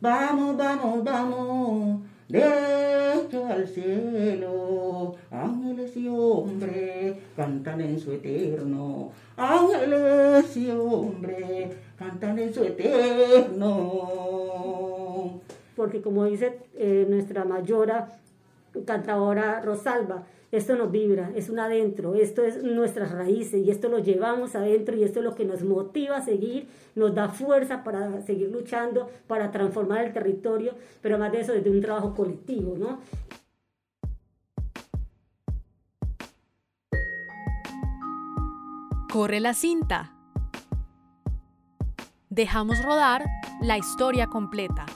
Vamos, vamos, vamos, derecho al cielo. Ángeles y hombres cantan en su eterno. Ángeles y hombres cantan en su eterno. Porque como dice eh, nuestra mayora cantadora Rosalba, esto nos vibra, es un adentro, esto es nuestras raíces y esto lo llevamos adentro y esto es lo que nos motiva a seguir, nos da fuerza para seguir luchando, para transformar el territorio, pero más de eso desde un trabajo colectivo, ¿no? Corre la cinta. Dejamos rodar la historia completa.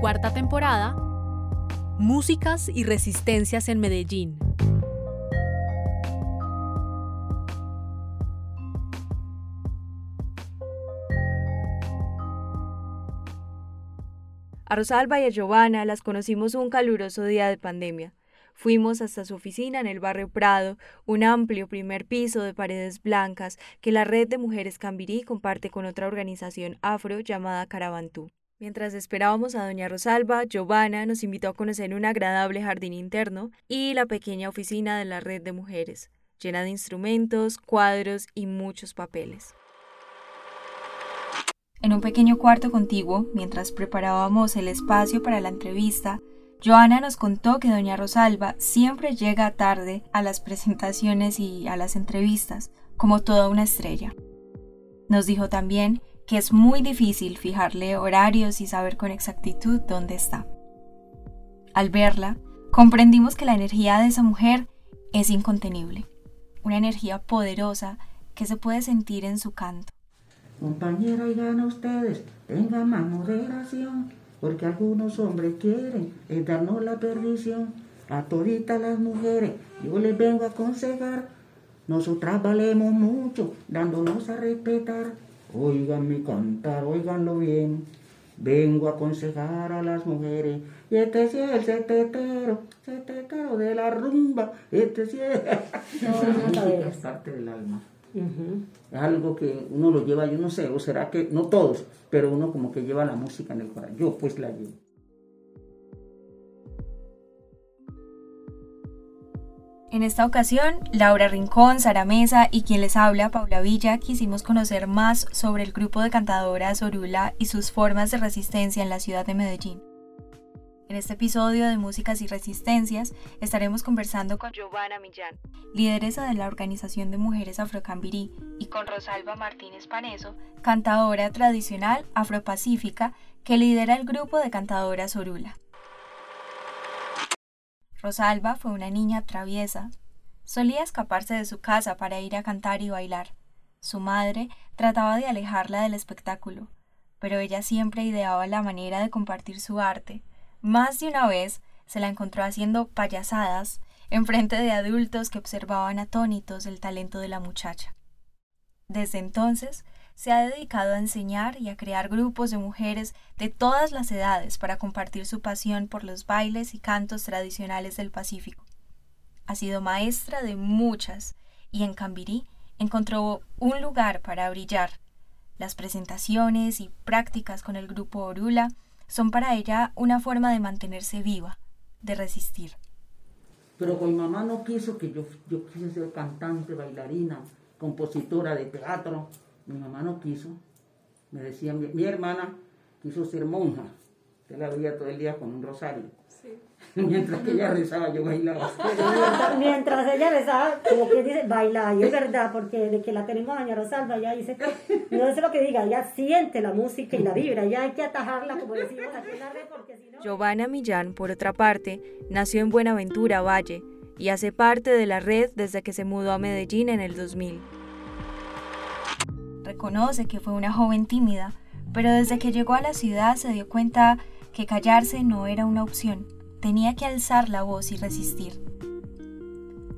Cuarta temporada, Músicas y resistencias en Medellín. A Rosalba y a Giovanna las conocimos un caluroso día de pandemia. Fuimos hasta su oficina en el barrio Prado, un amplio primer piso de paredes blancas que la red de mujeres Cambirí comparte con otra organización afro llamada Carabantú. Mientras esperábamos a doña Rosalba, Giovanna nos invitó a conocer un agradable jardín interno y la pequeña oficina de la red de mujeres, llena de instrumentos, cuadros y muchos papeles. En un pequeño cuarto contiguo, mientras preparábamos el espacio para la entrevista, Joana nos contó que doña Rosalba siempre llega tarde a las presentaciones y a las entrevistas, como toda una estrella. Nos dijo también que es muy difícil fijarle horarios y saber con exactitud dónde está. Al verla, comprendimos que la energía de esa mujer es incontenible, una energía poderosa que se puede sentir en su canto. Compañera, oigan ustedes, tengan más moderación, porque algunos hombres quieren darnos la perdición. A toditas las mujeres, yo les vengo a aconsejar, nosotras valemos mucho, dándonos a respetar. Oigan mi cantar, oiganlo bien. Vengo a aconsejar a las mujeres. Y este sí es el setetero, setetero de la rumba. Este sí es. es parte del alma. Es algo que uno lo lleva, yo no sé, o será que, no todos, pero uno como que lleva la música en el corazón. Yo pues la llevo. En esta ocasión, Laura Rincón, Sara Mesa y quien les habla, Paula Villa, quisimos conocer más sobre el grupo de cantadoras Orula y sus formas de resistencia en la ciudad de Medellín. En este episodio de Músicas y Resistencias estaremos conversando con Giovanna Millán, lideresa de la Organización de Mujeres Afrocambirí, y con Rosalba Martínez Paneso, cantadora tradicional afropacífica que lidera el grupo de cantadoras Orula. Rosalba fue una niña traviesa. Solía escaparse de su casa para ir a cantar y bailar. Su madre trataba de alejarla del espectáculo, pero ella siempre ideaba la manera de compartir su arte. Más de una vez se la encontró haciendo payasadas en frente de adultos que observaban atónitos el talento de la muchacha. Desde entonces se ha dedicado a enseñar y a crear grupos de mujeres de todas las edades para compartir su pasión por los bailes y cantos tradicionales del Pacífico. Ha sido maestra de muchas y en Cambirí encontró un lugar para brillar. Las presentaciones y prácticas con el grupo Orula son para ella una forma de mantenerse viva, de resistir. Pero mi mamá no quiso que yo, yo quise ser cantante, bailarina, compositora de teatro. Mi mamá no quiso. Me decía, mi, hermana quiso ser monja. Yo la veía todo el día con un rosario. Mientras que ella rezaba, yo bailaba. Mientras, ella rezaba, como que dice, baila, y es verdad, porque de que la tenemos a Doña Rosalba, ya dice, no es lo que diga, ella siente la música y la vibra, ya hay que atajarla, como decimos aquí en la red, porque si no... Giovanna Millán, por otra parte, nació en Buenaventura, Valle, y hace parte de la red desde que se mudó a Medellín en el 2000 reconoce que fue una joven tímida, pero desde que llegó a la ciudad se dio cuenta que callarse no era una opción, tenía que alzar la voz y resistir.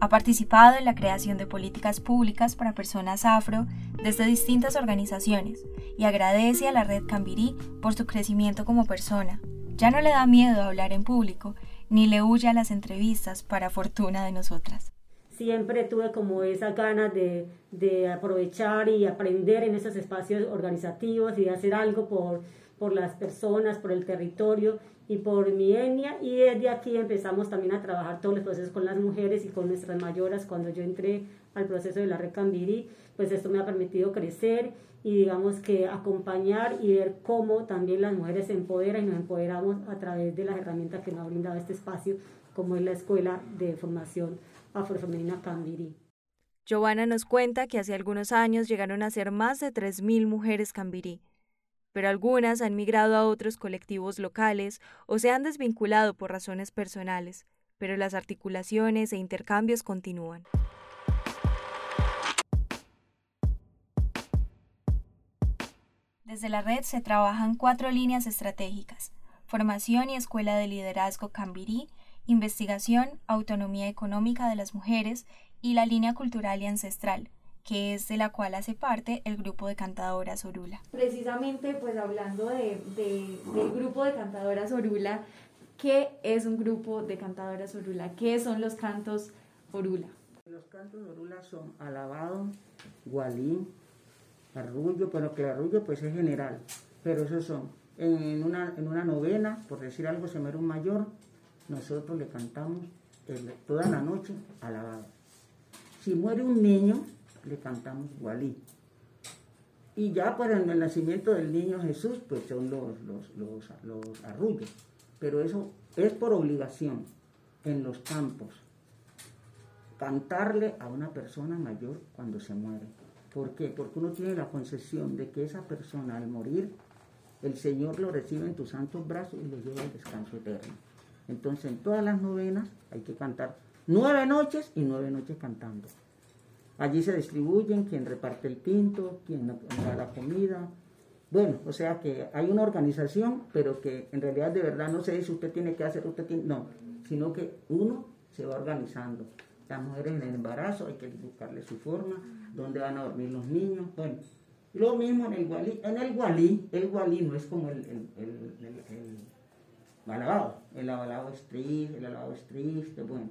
Ha participado en la creación de políticas públicas para personas afro desde distintas organizaciones y agradece a la red Cambirí por su crecimiento como persona. Ya no le da miedo hablar en público ni le huye a las entrevistas para fortuna de nosotras. Siempre tuve como esa ganas de, de aprovechar y aprender en esos espacios organizativos y de hacer algo por, por las personas, por el territorio y por mi etnia. Y desde aquí empezamos también a trabajar todos los procesos con las mujeres y con nuestras mayoras. Cuando yo entré al proceso de la Recambirí, pues esto me ha permitido crecer y digamos que acompañar y ver cómo también las mujeres se empoderan y nos empoderamos a través de las herramientas que nos ha brindado este espacio, como es la Escuela de Formación Afrofemenina Cambirí. Giovanna nos cuenta que hace algunos años llegaron a ser más de 3.000 mujeres cambirí, pero algunas han migrado a otros colectivos locales o se han desvinculado por razones personales, pero las articulaciones e intercambios continúan. Desde la red se trabajan cuatro líneas estratégicas, formación y escuela de liderazgo Cambirí, investigación, autonomía económica de las mujeres y la línea cultural y ancestral, que es de la cual hace parte el grupo de cantadoras Orula. Precisamente, pues hablando de, del grupo de cantadoras Orula, ¿qué es un grupo de cantadoras Orula? ¿Qué son los cantos Orula? Los cantos Orula son alabado, gualín, arrullo, bueno, que el arrullo pues es general, pero esos son, en una, en una novena, por decir algo, se muere un mayor, nosotros le cantamos toda la noche alabado. Si muere un niño, le cantamos gualí. Y ya para el nacimiento del niño Jesús, pues son los, los, los, los arrullos. Pero eso es por obligación en los campos. Cantarle a una persona mayor cuando se muere. ¿Por qué? Porque uno tiene la concepción de que esa persona al morir, el Señor lo recibe en tus santos brazos y lo lleva al descanso eterno. Entonces en todas las novenas hay que cantar nueve noches y nueve noches cantando. Allí se distribuyen quien reparte el tinto, quien da la comida. Bueno, o sea que hay una organización, pero que en realidad de verdad no se dice usted tiene que hacer, usted tiene, no, sino que uno se va organizando. Las mujeres en el embarazo hay que buscarle su forma, dónde van a dormir los niños. Bueno, lo mismo en el gualí. En el gualí, el gualí no es como el alabado. El alabado es triste, el alabado es triste, bueno.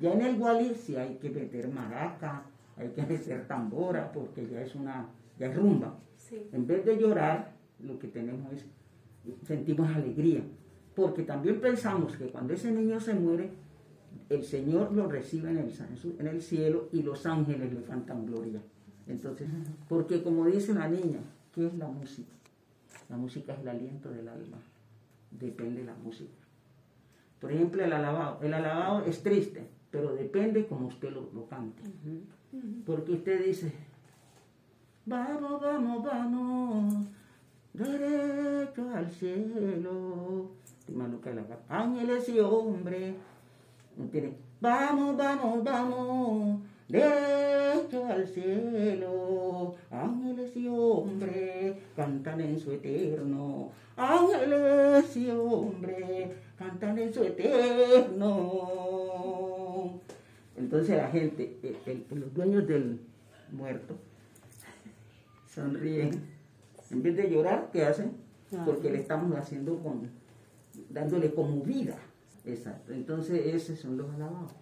Ya en el gualí sí hay que meter maraca, hay que meter tambora, porque ya es una, ya es rumba. En vez de llorar, lo que tenemos es, sentimos alegría. Porque también pensamos que cuando ese niño se muere, el Señor lo recibe en el, en el cielo y los ángeles le cantan gloria. Entonces, porque como dice la niña, ¿qué es la música? La música es el aliento del alma. Depende de la música. Por ejemplo, el alabado. El alabado es triste, pero depende como usted lo, lo cante. Porque usted dice, vamos, vamos, vamos, derecho al cielo. Ángeles y hombres vamos, vamos, vamos, derecho al cielo. Cantan en su eterno. Ángeles y hombres cantan en su eterno. Entonces la gente, los dueños del muerto, sonríen. En vez de llorar, ¿qué hacen? Porque le estamos haciendo con, dándole como vida. Exacto. Entonces, esos son los alabados.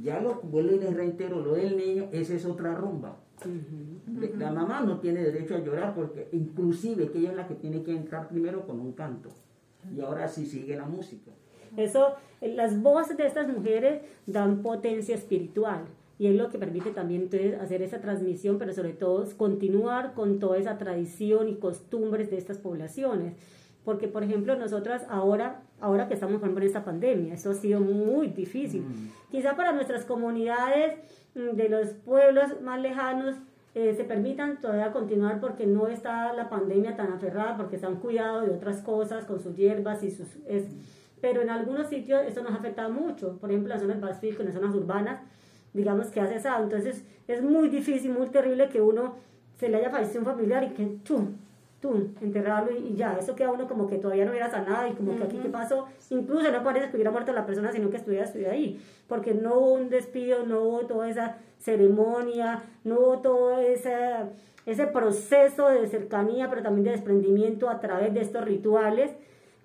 Ya lo vuelvo y les reitero, lo del niño, esa es otra rumba. La mamá no tiene derecho a llorar porque inclusive que ella es la que tiene que entrar primero con un canto. Y ahora sí sigue la música. Eso, las voces de estas mujeres dan potencia espiritual y es lo que permite también entonces hacer esa transmisión, pero sobre todo continuar con toda esa tradición y costumbres de estas poblaciones. Porque, por ejemplo, nosotras ahora, ahora que estamos, por ejemplo, en esta pandemia, eso ha sido muy difícil. Mm. Quizá para nuestras comunidades mm, de los pueblos más lejanos eh, se permitan todavía continuar porque no está la pandemia tan aferrada, porque se han cuidado de otras cosas con sus hierbas y sus... Es, pero en algunos sitios eso nos ha afectado mucho, por ejemplo, en las zonas Pacífico, en las zonas urbanas, digamos que ha cesado. Entonces es muy difícil, muy terrible que uno se le haya fallecido un familiar y que ¡chum! Enterrarlo y, ya, eso queda uno como que todavía no hubiera sanado y como que aquí qué pasó, incluso no parece que hubiera muerto la persona, sino que estuviera, estuviera ahí, porque no hubo un despido, no hubo toda esa ceremonia, no hubo todo ese, ese proceso de cercanía, pero también de desprendimiento a través de estos rituales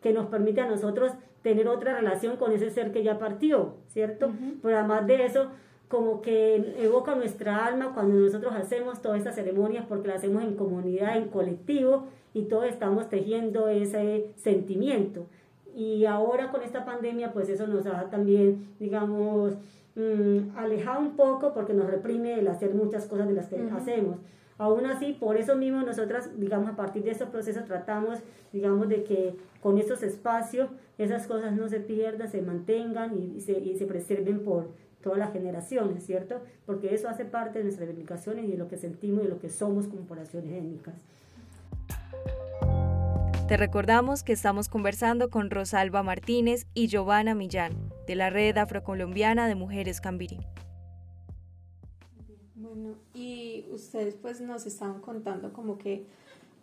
que nos permite a nosotros tener otra relación con ese ser que ya partió, ¿cierto? Pero además de eso, como que evoca nuestra alma cuando nosotros hacemos todas estas ceremonias porque las hacemos en comunidad, en colectivo y todos estamos tejiendo ese sentimiento. Y ahora con esta pandemia, pues eso nos ha también, digamos, mm, alejado un poco porque nos reprime el hacer muchas cosas de las que hacemos. Aún así, por eso mismo nosotras, digamos, a partir de estos procesos tratamos, digamos, de que con estos espacios esas cosas no se pierdan, se mantengan y, se, y se preserven por todas las generaciones, ¿cierto? Porque eso hace parte de nuestras reivindicaciones y de lo que sentimos y de lo que somos como poblaciones étnicas. Te recordamos que estamos conversando con Rosalba Martínez y Giovanna Millán, de la Red Afrocolombiana de Mujeres Cambiri. Bueno, y ustedes pues nos estaban contando como que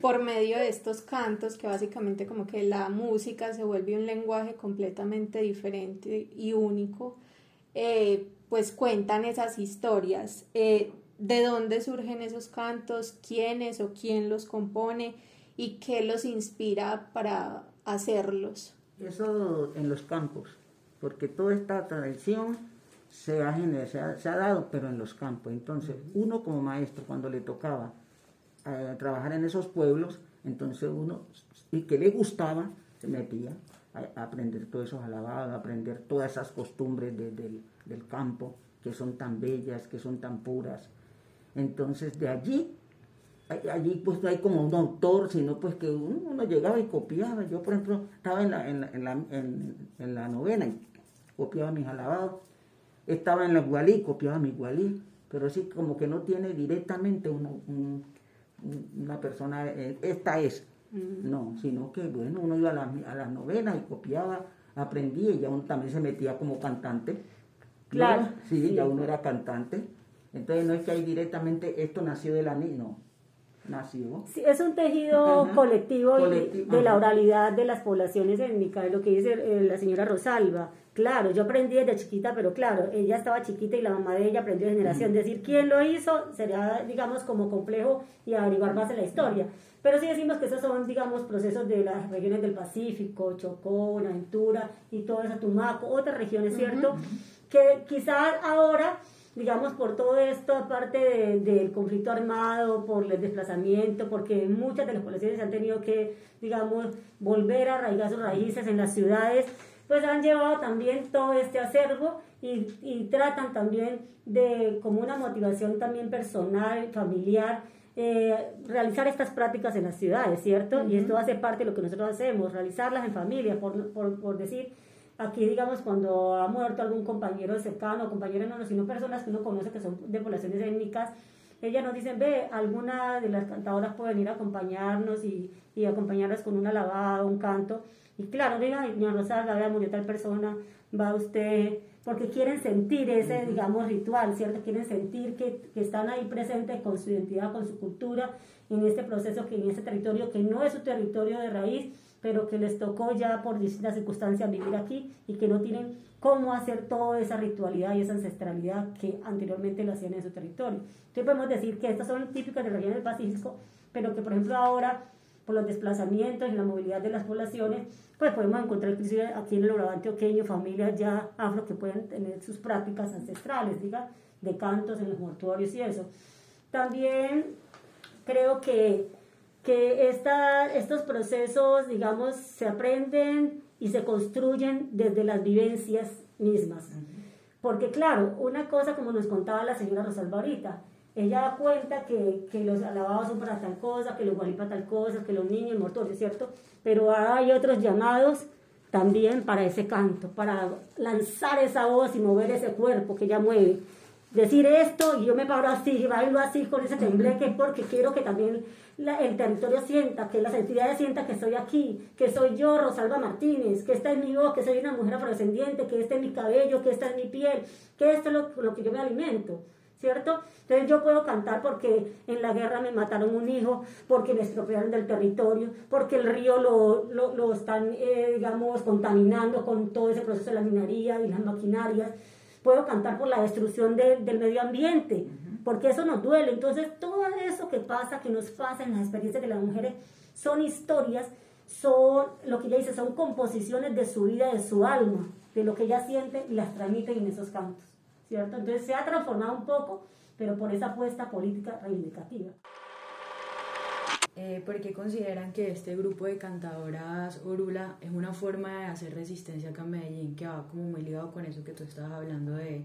por medio de estos cantos, que básicamente como que la música se vuelve un lenguaje completamente diferente y único, eh, pues cuentan esas historias. Eh, ¿De dónde surgen esos cantos? ¿Quiénes o quién los compone? ¿Y qué los inspira para hacerlos? Eso en los campos, porque toda esta tradición se ha, se ha, dado, pero en los campos. Entonces, uno como maestro, cuando le tocaba eh, trabajar en esos pueblos, entonces uno, y que le gustaba, se metía aprender todos esos alabados, aprender todas esas costumbres del, del campo, que son tan bellas, que son tan puras. Entonces, de allí allí pues no hay como un autor, sino pues que uno, llegaba y copiaba. Yo, por ejemplo, estaba en la, en la, en la, en la novena y copiaba mis alabados estaba en la Gualí, copiaba mi Gualí, pero sí como que no tiene directamente una, una persona, eh, esta es, mm. no, sino que bueno, uno iba a, la, a las novenas y copiaba, aprendía y ya uno también se metía como cantante. Claro. Sí, ya uno era cantante. Entonces no es que hay directamente esto nació de la niña, no. Nació. Sí, es un tejido colectivo, de la oralidad de las poblaciones étnicas, lo que dice eh, la señora Rosalba. Claro, yo aprendí desde chiquita, pero claro, ella estaba chiquita y la mamá de ella aprendió de generación. Decir quién lo hizo sería, digamos, como complejo y averiguar más de la historia. Pero sí decimos que esos son, digamos, procesos de las regiones del Pacífico, Chocó, Aventura y todo eso, Tumaco, otras regiones, ¿cierto? Que quizás ahora, digamos, por todo esto, aparte del conflicto armado, por el desplazamiento, porque muchas de las poblaciones han tenido que, digamos, volver a arraigar sus raíces en las ciudades, pues han llevado también todo este acervo y, y tratan también de, como una motivación también personal, familiar, eh, realizar estas prácticas en las ciudades, ¿cierto? Y esto hace parte de lo que nosotros hacemos, realizarlas en familia, por, por, por, decir, aquí digamos cuando ha muerto algún compañero cercano, compañero no, sino personas que uno conoce que son de poblaciones étnicas, ellas nos dicen, ve, alguna de las cantadoras puede venir a acompañarnos y, y acompañarlas con una lavada, un canto, y claro, diga, señor Rosalba, vea, murió tal persona, va usted, porque quieren sentir ese, digamos, ritual, ¿cierto? Quieren sentir que, que, están ahí presentes con su identidad, con su cultura, en este proceso, que en este territorio que no es su territorio de raíz, pero que les tocó ya por distintas circunstancias vivir aquí y que no tienen cómo hacer toda esa ritualidad y esa ancestralidad que anteriormente lo hacían en su territorio. Entonces podemos decir que estas son típicas de la región del Pacífico, pero que por ejemplo ahora, por los desplazamientos y la movilidad de las poblaciones, pues podemos encontrar inclusive aquí en el Orado antioqueño familias ya afro que pueden tener sus prácticas ancestrales, diga, de cantos en los mortuorios y eso. También creo que, que esta, estos procesos, digamos, se aprenden y se construyen desde las vivencias mismas. Porque claro, una cosa como nos contaba la señora Rosalba ahorita, ella da cuenta que, que, los alabados son para tal cosa, que los guarí para tal cosa, que los niños mortuorios, ¿cierto? Pero hay otros llamados también para ese canto, para lanzar esa voz y mover ese cuerpo que ella mueve. Decir esto y yo me paro así y bailo así con ese tembleque porque quiero que también el territorio sienta, que las entidades sientan que estoy aquí, que soy yo, Rosalba Martínez, que esta es mi voz, que soy una mujer afrodescendiente, que este es mi cabello, que esta es mi piel, que esto es lo, lo que yo me alimento. ¿Cierto? Entonces yo puedo cantar porque en la guerra me mataron un hijo, porque me estropearon del territorio, porque el río lo, lo, lo están, eh, digamos, contaminando con todo ese proceso de la minería y las maquinarias. Puedo cantar por la destrucción del medio ambiente, porque eso nos duele. Entonces todo eso que pasa, que nos pasa en las experiencias de las mujeres, son historias, son, lo que ella dice, son composiciones de su vida, de su alma, de lo que ella siente y las transmite en esos cantos. ¿Cierto? Entonces se ha transformado un poco, pero por esa apuesta política reivindicativa. Eh, ¿Por qué consideran que este grupo de cantadoras Orula es una forma de hacer resistencia acá en Medellín, que va como muy ligado con eso que tú estabas hablando de,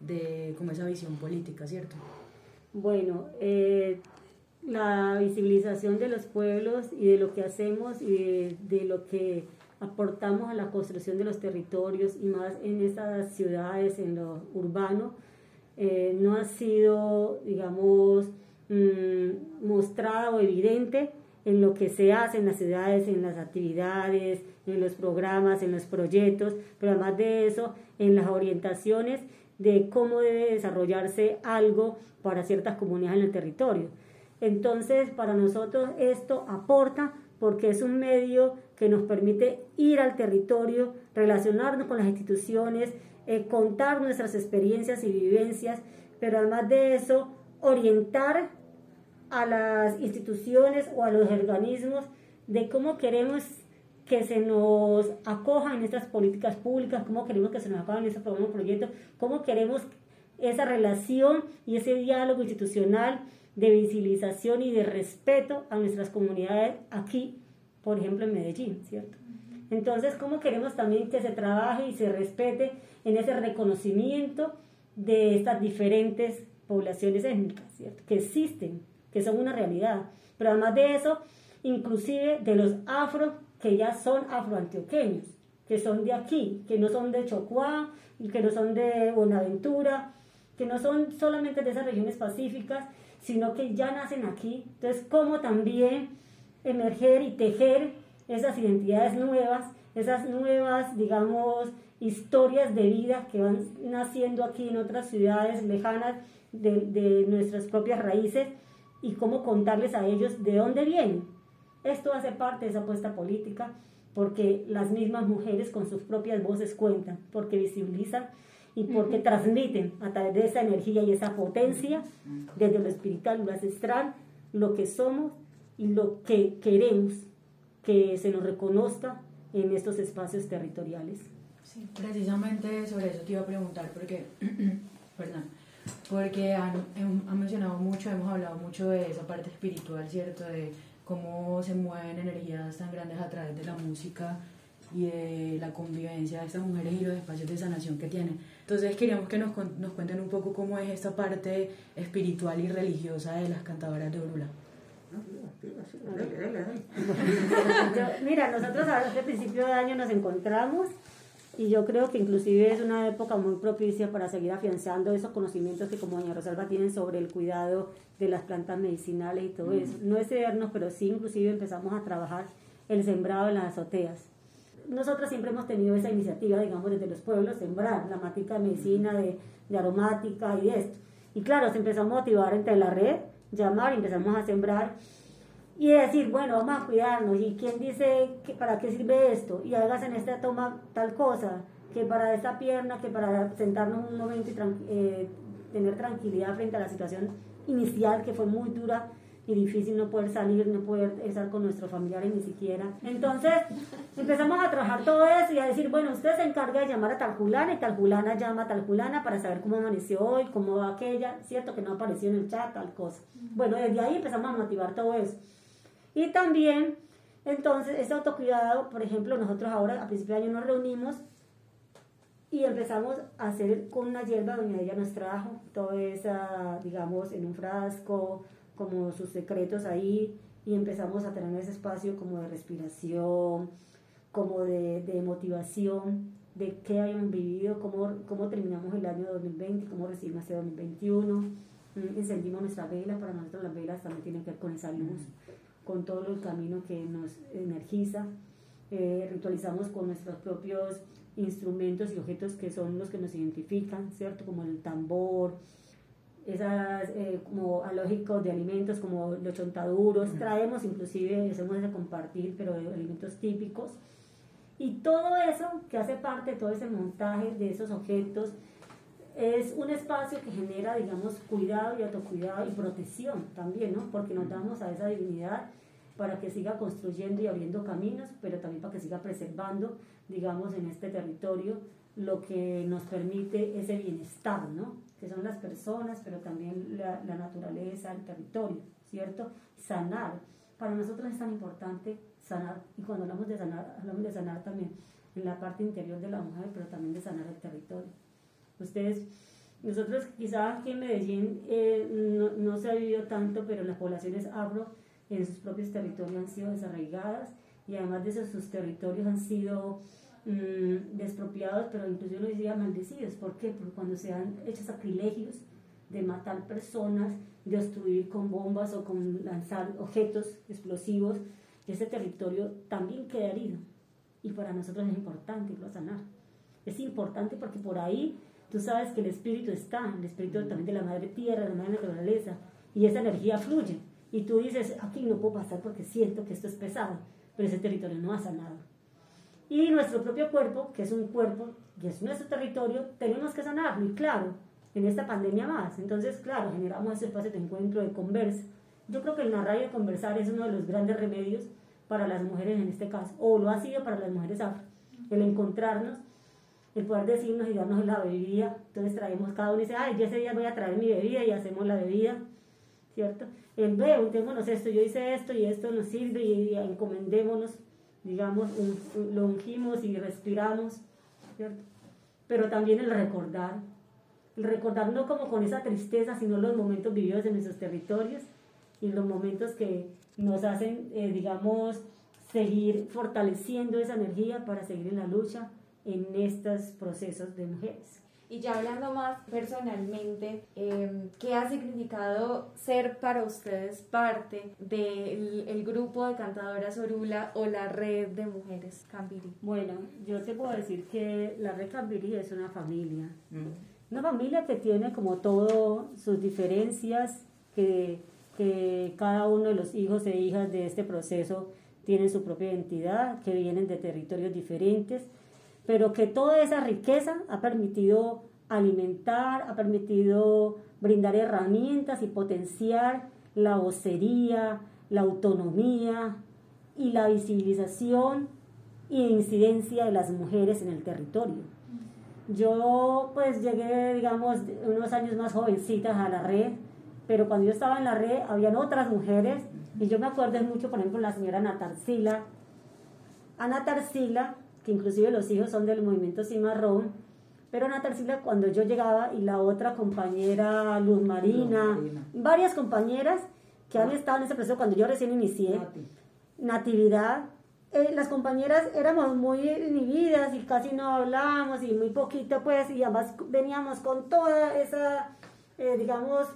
de como esa visión política, ¿cierto? Bueno, eh, la visibilización de los pueblos y de lo que hacemos y de, lo que aportamos a la construcción de los territorios y más en estas ciudades, en lo urbano, eh, no ha sido, digamos, Mm, mostrada o evidente en lo que se hace en las ciudades, en las actividades, en los programas, en los proyectos, pero además de eso, en las orientaciones de cómo debe desarrollarse algo para ciertas comunidades en el territorio. Entonces, para nosotros esto aporta porque es un medio que nos permite ir al territorio, relacionarnos con las instituciones, eh, contar nuestras experiencias y vivencias, pero además de eso, orientar a las instituciones o a los organismos de cómo queremos que se nos acojan estas políticas públicas, cómo queremos que se nos acojan estos programas proyectos, cómo queremos esa relación y ese diálogo institucional de visibilización y de respeto a nuestras comunidades aquí, por ejemplo en Medellín, ¿cierto? Entonces, ¿cómo queremos también que se trabaje y se respete en ese reconocimiento de estas diferentes poblaciones étnicas, ¿cierto? Que existen que son una realidad. Pero además de eso, inclusive de los afro que ya son afroantioqueños, que son de aquí, que no son de Chocuá, que no son de Buenaventura, que no son solamente de esas regiones pacíficas, sino que ya nacen aquí. Entonces, cómo también emerger y tejer esas identidades nuevas, esas nuevas, digamos, historias de vida que van naciendo aquí en otras ciudades lejanas de, de nuestras propias raíces y cómo contarles a ellos de dónde vienen. Esto hace parte de esa apuesta política porque las mismas mujeres con sus propias voces cuentan, porque visibilizan y porque transmiten a través de esa energía y esa potencia desde lo espiritual, lo ancestral, lo que somos y lo que queremos que se nos reconozca en estos espacios territoriales. Sí, precisamente sobre eso te iba a preguntar, porque, perdón, porque han, han, mencionado mucho, hemos hablado mucho de esa parte espiritual, ¿cierto? De cómo se mueven energías tan grandes a través de la música y de la convivencia de estas mujeres y los espacios de sanación que tienen. Entonces queríamos que nos, nos cuenten un poco cómo es esta parte espiritual y religiosa de las cantadoras de Orula. Mira, nosotros a este principio de año nos encontramos y yo creo que inclusive es una época muy propicia para seguir afianzando esos conocimientos que como doña Rosalba tienen sobre el cuidado de las plantas medicinales y todo eso. No es cedernos, pero sí inclusive empezamos a trabajar el sembrado en las azoteas. Nosotros siempre hemos tenido esa iniciativa, digamos, desde los pueblos, sembrar la matica de medicina, de, de aromática y de esto. Y claro, se empezó a motivar entre la red, llamar, empezamos a sembrar y decir, bueno, vamos a cuidarnos. ¿Y quién dice que, para qué sirve esto? Y hagas en esta toma tal cosa, que para esta pierna, que para sentarnos un momento y eh, tener tranquilidad frente a la situación inicial que fue muy dura y difícil no poder salir, no poder estar con nuestros familiares ni siquiera. Entonces empezamos a trabajar todo eso y a decir, bueno, usted se encarga de llamar a tal fulana y tal fulana llama a tal fulana para saber cómo amaneció hoy, cómo va aquella, cierto que no apareció en el chat, tal cosa. Bueno, desde ahí empezamos a motivar todo eso. Y también, entonces, ese autocuidado, por ejemplo, nosotros ahora a principio de año nos reunimos y empezamos a hacer con una hierba donde ella nos trajo toda esa, digamos, en un frasco, como sus secretos ahí, y empezamos a tener ese espacio como de respiración, como de, de motivación, de qué habíamos vivido, cómo, cómo terminamos el año 2020, cómo recibimos este 2021. Mm, encendimos nuestra vela, para nosotros las velas también tienen que ver con esa luz con todo el camino que nos energiza. Eh, ritualizamos con nuestros propios instrumentos y objetos que son los que nos identifican, ¿cierto? Como el tambor, esas eh, como alógicos de alimentos como los chontaduros, traemos inclusive, hacemos ese compartir, pero de alimentos típicos. Y todo eso que hace parte de todo ese montaje de esos objetos es un espacio que genera, digamos, cuidado y autocuidado y protección también, ¿no? Porque nos damos a esa divinidad para que siga construyendo y abriendo caminos, pero también para que siga preservando, digamos, en este territorio lo que nos permite ese bienestar, ¿no? Que son las personas, pero también la, naturaleza, el territorio, ¿cierto? Sanar. Para nosotros es tan importante sanar, y cuando hablamos de sanar, hablamos de sanar también en la parte interior de la mujer, pero también de sanar el territorio. Ustedes, nosotros quizás aquí en Medellín eh, no, no, se ha vivido tanto, pero las poblaciones afro en sus propios territorios han sido desarraigadas y además de eso sus territorios han sido mmm, despropiados, pero incluso yo lo decía maldecidos. ¿Por qué? Porque cuando se han hecho sacrilegios de matar personas, de obstruir con bombas o con lanzar objetos explosivos, ese territorio también queda herido. Y para nosotros es importante irlo a sanar. Es importante porque por ahí tú sabes que el espíritu está, el espíritu también de la madre tierra, de la madre naturaleza, y esa energía fluye. Y tú dices, aquí no puedo pasar porque siento que esto es pesado, pero ese territorio no ha sanado. Y nuestro propio cuerpo, que es un cuerpo, que es nuestro territorio, tenemos que sanarlo, y claro, en esta pandemia más. Entonces, claro, generamos ese espacio de encuentro, de conversa. Yo creo que el narrar y conversar es uno de los grandes remedios para las mujeres en este caso, o lo ha sido para las mujeres afro. El encontrarnos, el poder decirnos y darnos la bebida. Entonces traemos, cada uno dice, ay, yo ese día voy a traer mi bebida y hacemos la bebida, ¿cierto? El veo, untémonos esto, yo hice esto y esto nos sirve y, y encomendémonos, digamos, un, lo ungimos y respiramos, ¿cierto? Pero también el recordar, el recordar no como con esa tristeza, sino los momentos vividos en nuestros territorios y los momentos que nos hacen, eh, digamos, seguir fortaleciendo esa energía para seguir en la lucha en estos procesos de mujeres. Y ya hablando más personalmente, eh, ¿qué ha significado ser para ustedes parte del el grupo de cantadoras Orula o la red de mujeres Cambiri? Bueno, yo te puedo decir que la red Cambiri es una familia. Mm. Una familia que tiene como todo sus diferencias, que, que cada uno de los hijos e hijas de este proceso tienen su propia identidad, que vienen de territorios diferentes pero que toda esa riqueza ha permitido alimentar, ha permitido brindar herramientas y potenciar la vocería, la autonomía y la visibilización e incidencia de las mujeres en el territorio. Yo pues llegué, digamos, unos años más jovencitas a la red, pero cuando yo estaba en la red habían otras mujeres y yo me acuerdo mucho, por ejemplo, la señora Ana Tarsila. Ana Tarsila que inclusive los hijos son del movimiento Cimarrón, pero Ana Tarsila cuando yo llegaba y la otra compañera Luz Marina, varias compañeras que han estado en ese proceso cuando yo recién inicié, Natividad, eh, las compañeras éramos muy inhibidas y casi no hablábamos y muy poquito pues y además veníamos con toda esa, eh, digamos,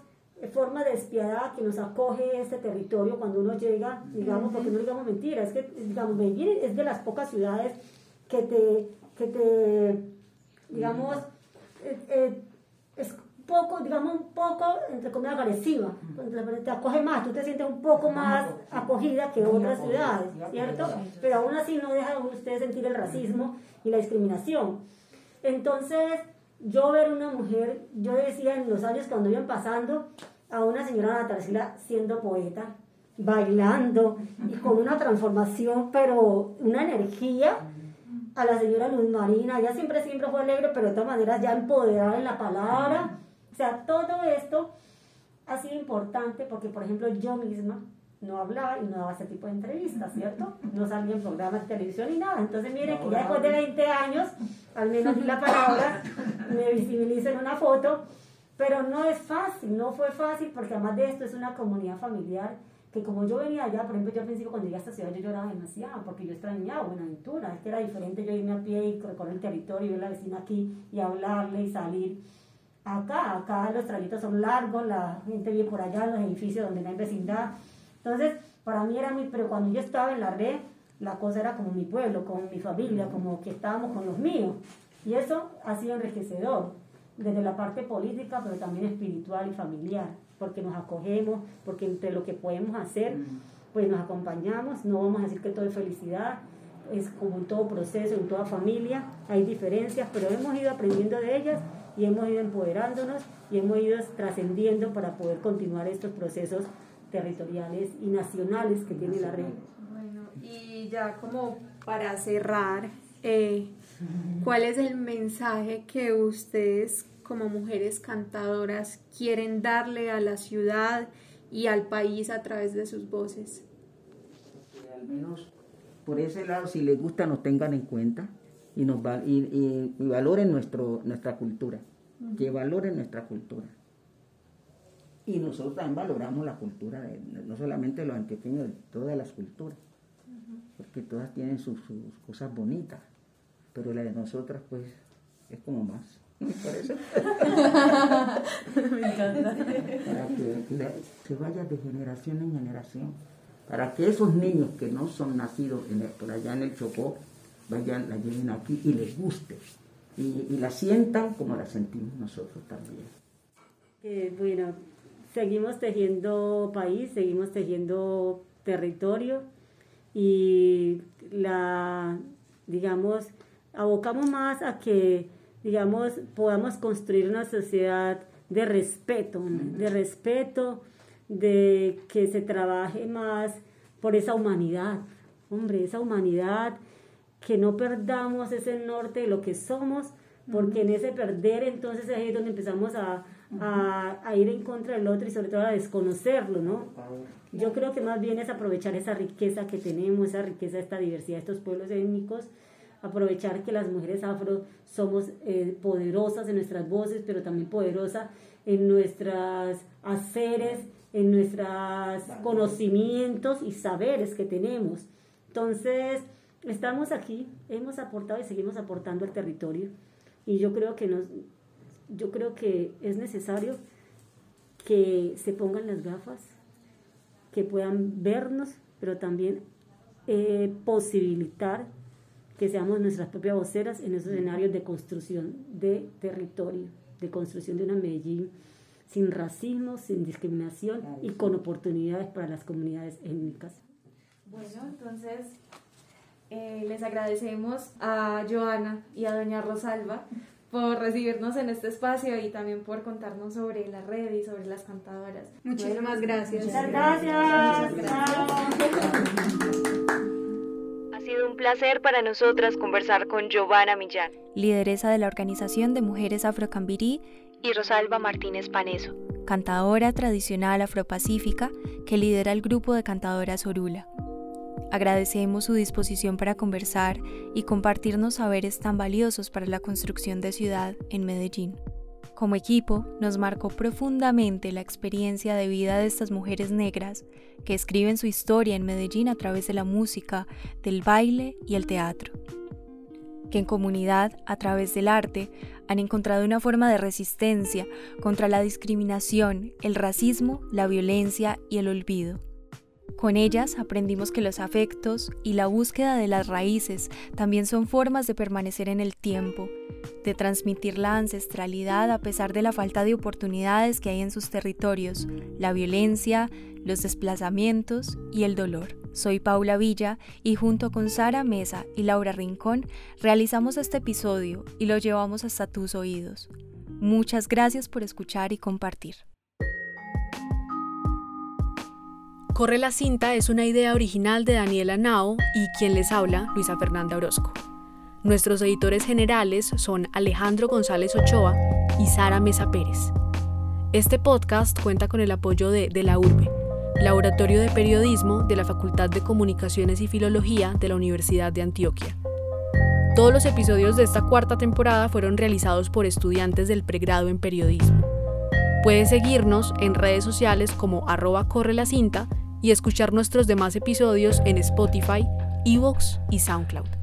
forma despiadada que nos acoge este territorio cuando uno llega, digamos, porque no digamos mentiras, es que, digamos, Medellín es de las pocas ciudades que te, que te digamos, eh, eh, es poco, digamos, un poco, entre comillas, agresiva. Te acoge más, tú te sientes un poco más acogida que otras ciudades, ¿cierto? Pero aún así no deja usted sentir el racismo y la discriminación. Entonces, yo ver una mujer, yo decía en los años cuando iban pasando a una señora Natalia siendo poeta, bailando y con una transformación, pero una energía a la señora Luz Marina, ella siempre, siempre fue alegre, pero de todas maneras ya empoderada en la palabra. O sea, todo esto ha sido importante porque, por ejemplo, yo misma no hablaba y no daba ese tipo de entrevistas, ¿cierto? No salía en programas de televisión ni nada. Entonces, mire que ya después de 20 años, al menos la palabra, me visibilizo en una foto, pero no es fácil, no fue fácil porque además de esto es una comunidad familiar que como yo venía allá, por ejemplo, yo al principio cuando llegué a esta ciudad yo lloraba demasiado porque yo extrañaba Buenaventura, es que era diferente yo irme a pie y recorrer el territorio y ver la vecina aquí y hablarle y salir. Acá, acá los trayectos son largos, la gente vive por allá, los edificios donde no hay vecindad. Entonces, para mí era muy, pero cuando yo estaba en la red, la cosa era como mi pueblo, como mi familia, como que estábamos con los míos. Y eso ha sido enriquecedor, desde la parte política, pero también espiritual y familiar porque nos acogemos, porque entre lo que podemos hacer, pues nos acompañamos, no vamos a decir que todo es felicidad, es como en todo proceso, en toda familia, hay diferencias, pero hemos ido aprendiendo de ellas y hemos ido empoderándonos y hemos ido trascendiendo para poder continuar estos procesos territoriales y nacionales que tiene la red. Bueno, y ya como para cerrar, eh, ¿Cuál es el mensaje que ustedes como mujeres cantadoras quieren darle a la ciudad y al país a través de sus voces? Que al menos por ese lado, si les gusta, nos tengan en cuenta y, nos y, valoren nuestro, nuestra cultura, que valoren nuestra cultura. Y nosotros también valoramos la cultura, de, no solamente los antioqueños, de todas las culturas, porque todas tienen sus, cosas bonitas, pero la de nosotras pues es como más. Por eso. Me encanta. Para que se vaya de generación en generación, para que esos niños que no son nacidos por allá en el Chocó, vayan, la lleven aquí y les guste, y, y la sientan como la sentimos nosotros también. bueno, seguimos tejiendo país, seguimos tejiendo territorio y la, digamos, abocamos más a que, digamos, podamos construir una sociedad de respeto, de respeto, de que se trabaje más por esa humanidad, hombre, esa humanidad, que no perdamos ese norte de lo que somos, porque en ese perder entonces es ahí donde empezamos a, a, ir en contra del otro y sobre todo a desconocerlo, ¿no? Yo creo que más bien es aprovechar esa riqueza que tenemos, esa riqueza, esta diversidad de estos pueblos étnicos, aprovechar que las mujeres afro somos eh, poderosas en nuestras voces, pero también poderosas en nuestros haceres, en nuestros conocimientos y saberes que tenemos. Entonces, estamos aquí, hemos aportado y seguimos aportando al territorio y yo creo que nos, yo creo que es necesario que se pongan las gafas, que puedan vernos, pero también eh, posibilitar que seamos nuestras propias voceras en esos escenarios de construcción de territorio, de construcción de una Medellín sin racismo, sin discriminación y con oportunidades para las comunidades étnicas. Bueno, entonces eh, les agradecemos a Joana y a doña Rosalba por recibirnos en este espacio y también por contarnos sobre la red y sobre las cantadoras. Muchísimas gracias. Muchas gracias. Ha sido un placer para nosotras conversar con Giovanna Millán, lideresa de la Organización de Mujeres Afrocambirí, y Rosalba Martínez Paneso, cantadora tradicional afropacífica que lidera el grupo de cantadoras Orula. Agradecemos su disposición para conversar y compartirnos saberes tan valiosos para la construcción de ciudad en Medellín. Como equipo, nos marcó profundamente la experiencia de vida de estas mujeres negras que escriben su historia en Medellín a través de la música, del baile y el teatro. Que en comunidad, a través del arte, han encontrado una forma de resistencia contra la discriminación, el racismo, la violencia y el olvido con ellas aprendimos que los afectos y la búsqueda de las raíces también son formas de permanecer en el tiempo, de transmitir la ancestralidad a pesar de la falta de oportunidades que hay en sus territorios, la violencia, los desplazamientos y el dolor. Soy Paula Villa y junto con Sara Mesa y Laura Rincón realizamos este episodio y lo llevamos hasta tus oídos. Muchas gracias por escuchar y compartir. Corre la cinta es una idea original de Daniela Nao y quien les habla, Luisa Fernanda Orozco. Nuestros editores generales son Alejandro González Ochoa y Sara Mesa Pérez. Este podcast cuenta con el apoyo de De la Urbe, Laboratorio de Periodismo de la Facultad de Comunicaciones y Filología de la Universidad de Antioquia. Todos los episodios de esta cuarta temporada fueron realizados por estudiantes del pregrado en periodismo. Puedes seguirnos en redes sociales como arroba corre la cinta y escuchar nuestros demás episodios en Spotify, Evox y SoundCloud.